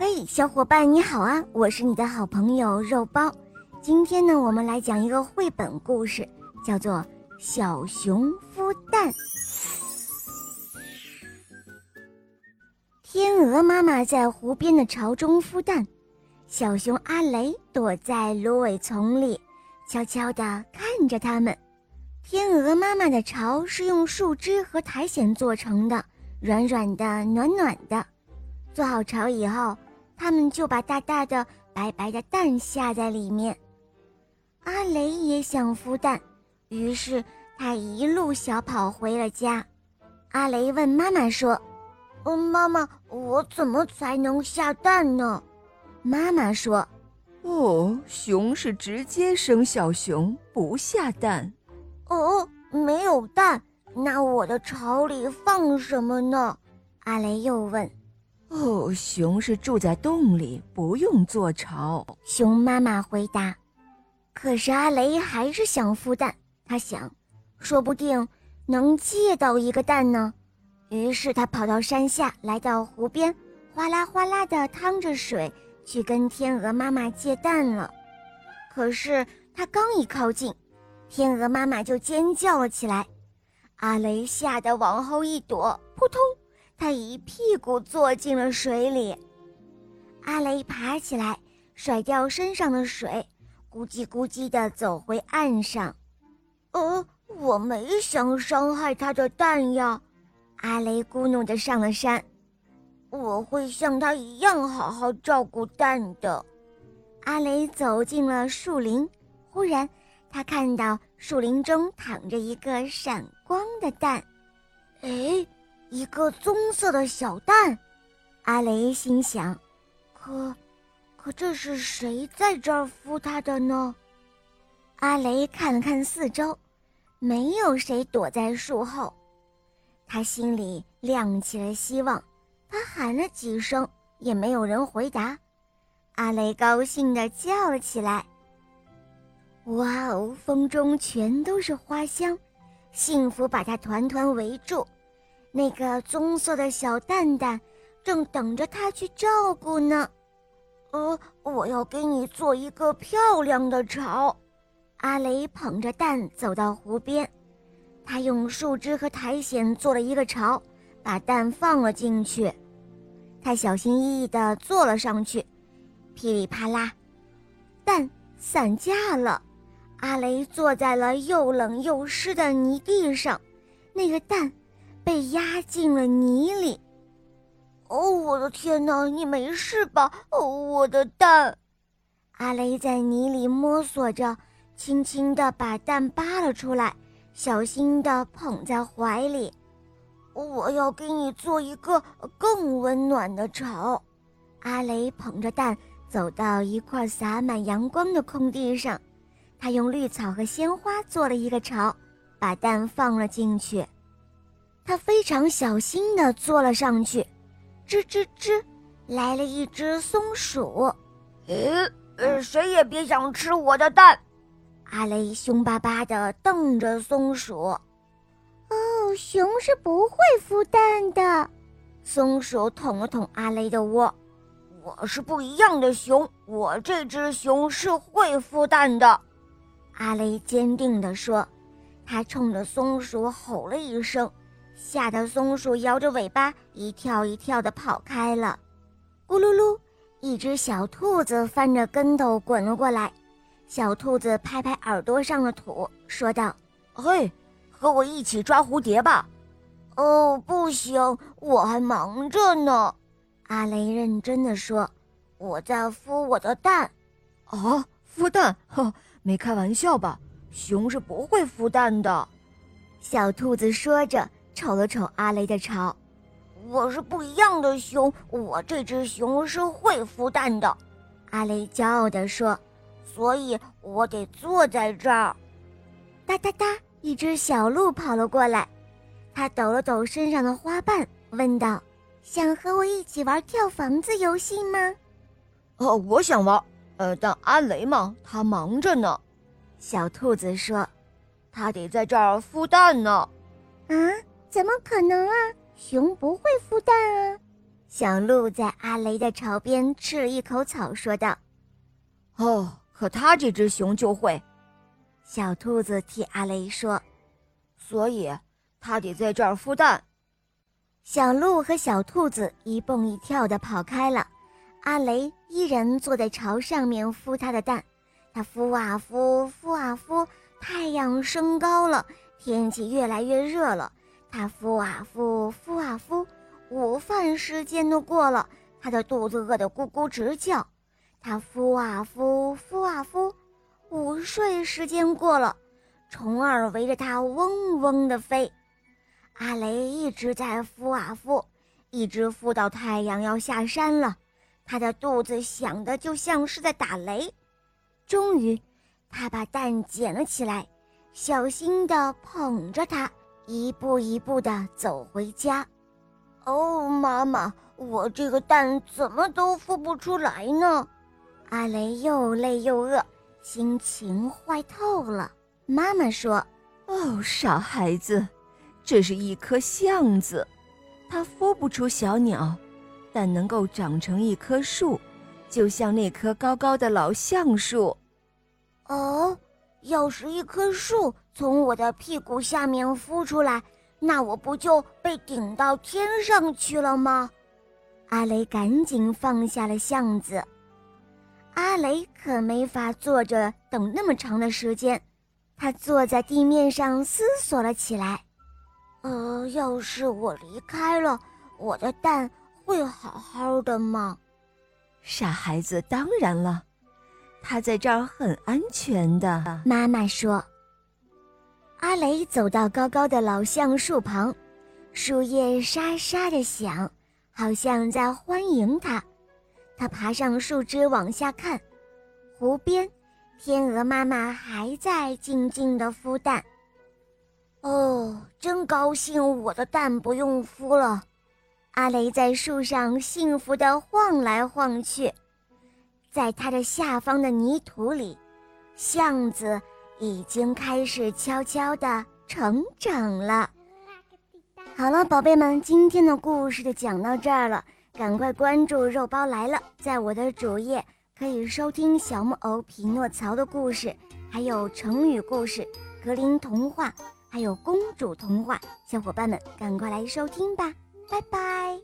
嘿，小伙伴你好啊！我是你的好朋友肉包。今天呢，我们来讲一个绘本故事，叫做《小熊孵蛋》。天鹅妈妈在湖边的巢中孵蛋，小熊阿雷躲在芦苇丛里，悄悄地看着它们。天鹅妈妈的巢是用树枝和苔藓做成的，软软的，暖暖的。做好巢以后。他们就把大大的、白白的蛋下在里面。阿雷也想孵蛋，于是他一路小跑回了家。阿雷问妈妈说：“嗯，妈妈，我怎么才能下蛋呢？”妈妈说：“哦，熊是直接生小熊，不下蛋。”哦，没有蛋，那我的巢里放什么呢？阿雷又问。哦，熊是住在洞里，不用做巢。熊妈妈回答。可是阿雷还是想孵蛋，他想，说不定能借到一个蛋呢。于是他跑到山下，来到湖边，哗啦哗啦地淌着水，去跟天鹅妈妈借蛋了。可是他刚一靠近，天鹅妈妈就尖叫了起来。阿雷吓得往后一躲，扑通。他一屁股坐进了水里，阿雷爬起来，甩掉身上的水，咕叽咕叽地走回岸上。呃，我没想伤害他的蛋呀，阿雷咕哝着上了山。我会像他一样好好照顾蛋的。阿雷走进了树林，忽然他看到树林中躺着一个闪光的蛋，哎。一个棕色的小蛋，阿雷心想：“可，可这是谁在这儿孵它的呢？”阿雷看了看四周，没有谁躲在树后，他心里亮起了希望。他喊了几声，也没有人回答。阿雷高兴地叫了起来：“哇哦，风中全都是花香，幸福把它团团围住。”那个棕色的小蛋蛋，正等着他去照顾呢。呃，我要给你做一个漂亮的巢。阿雷捧着蛋走到湖边，他用树枝和苔藓做了一个巢，把蛋放了进去。他小心翼翼地坐了上去，噼里啪啦，蛋散架了。阿雷坐在了又冷又湿的泥地上，那个蛋。被压进了泥里。哦，我的天哪！你没事吧？哦，我的蛋！阿雷在泥里摸索着，轻轻地把蛋扒了出来，小心地捧在怀里。我要给你做一个更温暖的巢。阿雷捧着蛋走到一块洒满阳光的空地上，他用绿草和鲜花做了一个巢，把蛋放了进去。他非常小心地坐了上去，吱吱吱，来了一只松鼠。咦，呃，谁也别想吃我的蛋！阿雷凶巴巴地瞪着松鼠。哦，熊是不会孵蛋的。松鼠捅了捅阿雷的窝。我是不一样的熊，我这只熊是会孵蛋的。阿雷坚定地说。他冲着松鼠吼了一声。吓得松鼠摇着尾巴，一跳一跳地跑开了。咕噜噜，一只小兔子翻着跟头滚了过来。小兔子拍拍耳朵上的土，说道：“嘿，和我一起抓蝴蝶吧。”“哦，不行，我还忙着呢。”阿雷认真地说：“我在孵我的蛋。”“啊，孵蛋？呵，没开玩笑吧？熊是不会孵蛋的。”小兔子说着。瞅了瞅阿雷的巢，我是不一样的熊，我这只熊是会孵蛋的。阿雷骄傲地说：“所以我得坐在这儿。”哒哒哒，一只小鹿跑了过来，它抖了抖身上的花瓣，问道：“想和我一起玩跳房子游戏吗？”“哦，我想玩。呃，但阿雷嘛，他忙着呢。”小兔子说：“他得在这儿孵蛋呢。”啊？怎么可能啊！熊不会孵蛋啊！小鹿在阿雷的巢边吃了一口草，说道：“哦，可它这只熊就会。”小兔子替阿雷说：“所以它得在这儿孵蛋。”小鹿和小兔子一蹦一跳地跑开了，阿雷依然坐在巢上面孵他的蛋。他孵啊孵，孵啊孵，太阳升高了，天气越来越热了。他孵啊孵，孵啊孵，午饭时间都过了，他的肚子饿得咕咕直叫。他孵啊孵，孵啊孵，午睡时间过了，虫儿围着他嗡嗡地飞。阿雷一直在孵啊孵，一直孵到太阳要下山了，他的肚子响的就像是在打雷。终于，他把蛋捡了起来，小心地捧着它，一步一步地走回家。哦，妈妈，我这个蛋怎么都孵不出来呢？阿雷又累又饿，心情坏透了。妈妈说：“哦，傻孩子。”这是一颗橡子，它孵不出小鸟，但能够长成一棵树，就像那棵高高的老橡树。哦，要是一棵树从我的屁股下面孵出来，那我不就被顶到天上去了吗？阿雷赶紧放下了橡子。阿雷可没法坐着等那么长的时间，他坐在地面上思索了起来。呃，要是我离开了，我的蛋会好好的吗？傻孩子，当然了，它在这儿很安全的。妈妈说。阿雷走到高高的老橡树旁，树叶沙沙的响，好像在欢迎他。他爬上树枝往下看，湖边，天鹅妈妈还在静静的孵蛋。哦，真高兴，我的蛋不用孵了。阿雷在树上幸福地晃来晃去，在它的下方的泥土里，橡子已经开始悄悄地成长了。好了，宝贝们，今天的故事就讲到这儿了，赶快关注“肉包来了”，在我的主页可以收听小木偶匹诺曹的故事，还有成语故事、格林童话。还有公主童话，小伙伴们赶快来收听吧，拜拜。